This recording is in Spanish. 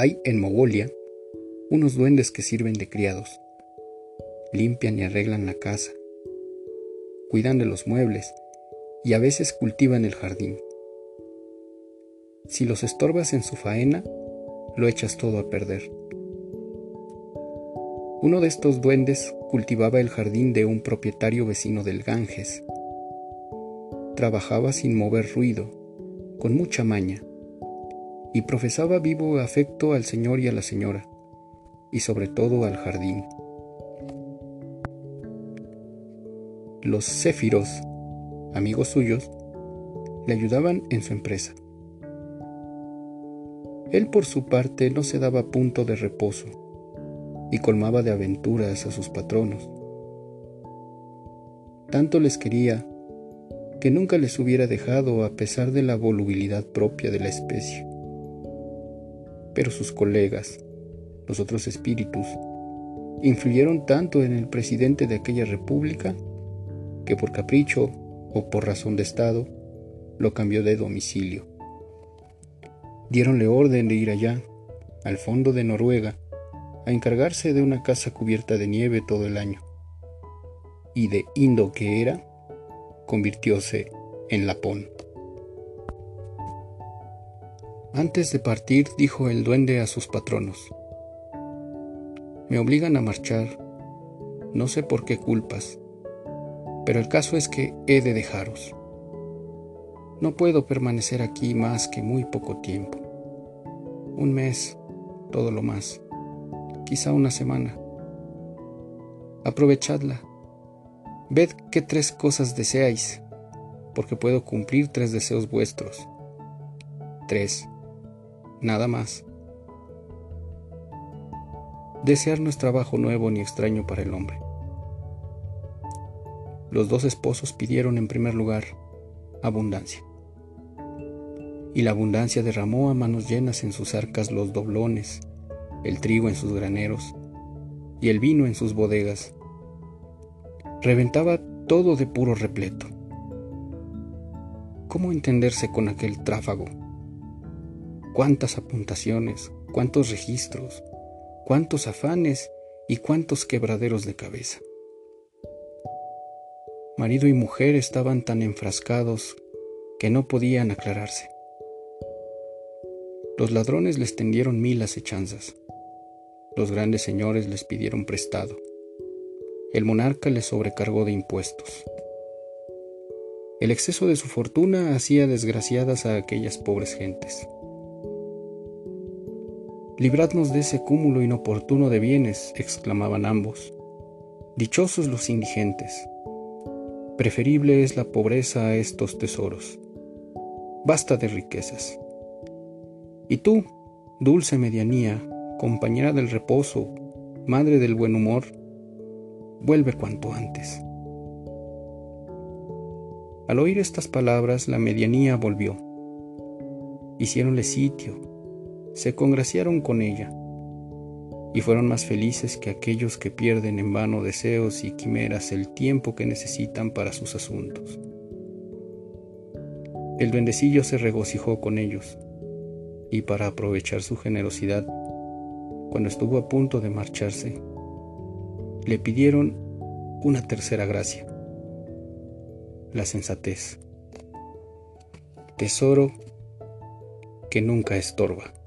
Hay en Mogolia unos duendes que sirven de criados. Limpian y arreglan la casa, cuidan de los muebles y a veces cultivan el jardín. Si los estorbas en su faena, lo echas todo a perder. Uno de estos duendes cultivaba el jardín de un propietario vecino del Ganges. Trabajaba sin mover ruido, con mucha maña, y profesaba vivo afecto al señor y a la señora, y sobre todo al jardín. Los céfiros, amigos suyos, le ayudaban en su empresa. Él por su parte no se daba punto de reposo y colmaba de aventuras a sus patronos. Tanto les quería que nunca les hubiera dejado a pesar de la volubilidad propia de la especie. Pero sus colegas, los otros espíritus, influyeron tanto en el presidente de aquella república que por capricho o por razón de Estado lo cambió de domicilio. Dieronle orden de ir allá, al fondo de Noruega, a encargarse de una casa cubierta de nieve todo el año. Y de Indo que era, convirtióse en Lapón. Antes de partir, dijo el duende a sus patronos, me obligan a marchar, no sé por qué culpas, pero el caso es que he de dejaros. No puedo permanecer aquí más que muy poco tiempo. Un mes, todo lo más quizá una semana. Aprovechadla. Ved qué tres cosas deseáis, porque puedo cumplir tres deseos vuestros. Tres. Nada más. Desear no es trabajo nuevo ni extraño para el hombre. Los dos esposos pidieron en primer lugar abundancia. Y la abundancia derramó a manos llenas en sus arcas los doblones, el trigo en sus graneros y el vino en sus bodegas. Reventaba todo de puro repleto. ¿Cómo entenderse con aquel tráfago? Cuántas apuntaciones, cuántos registros, cuántos afanes y cuántos quebraderos de cabeza. Marido y mujer estaban tan enfrascados que no podían aclararse. Los ladrones les tendieron mil acechanzas. Los grandes señores les pidieron prestado. El monarca les sobrecargó de impuestos. El exceso de su fortuna hacía desgraciadas a aquellas pobres gentes. Libradnos de ese cúmulo inoportuno de bienes, exclamaban ambos. Dichosos los indigentes. Preferible es la pobreza a estos tesoros. Basta de riquezas. Y tú, dulce medianía, compañera del reposo, madre del buen humor, vuelve cuanto antes. Al oír estas palabras, la medianía volvió. Hicieronle sitio, se congraciaron con ella, y fueron más felices que aquellos que pierden en vano deseos y quimeras el tiempo que necesitan para sus asuntos. El duendecillo se regocijó con ellos, y para aprovechar su generosidad, cuando estuvo a punto de marcharse, le pidieron una tercera gracia, la sensatez, tesoro que nunca estorba.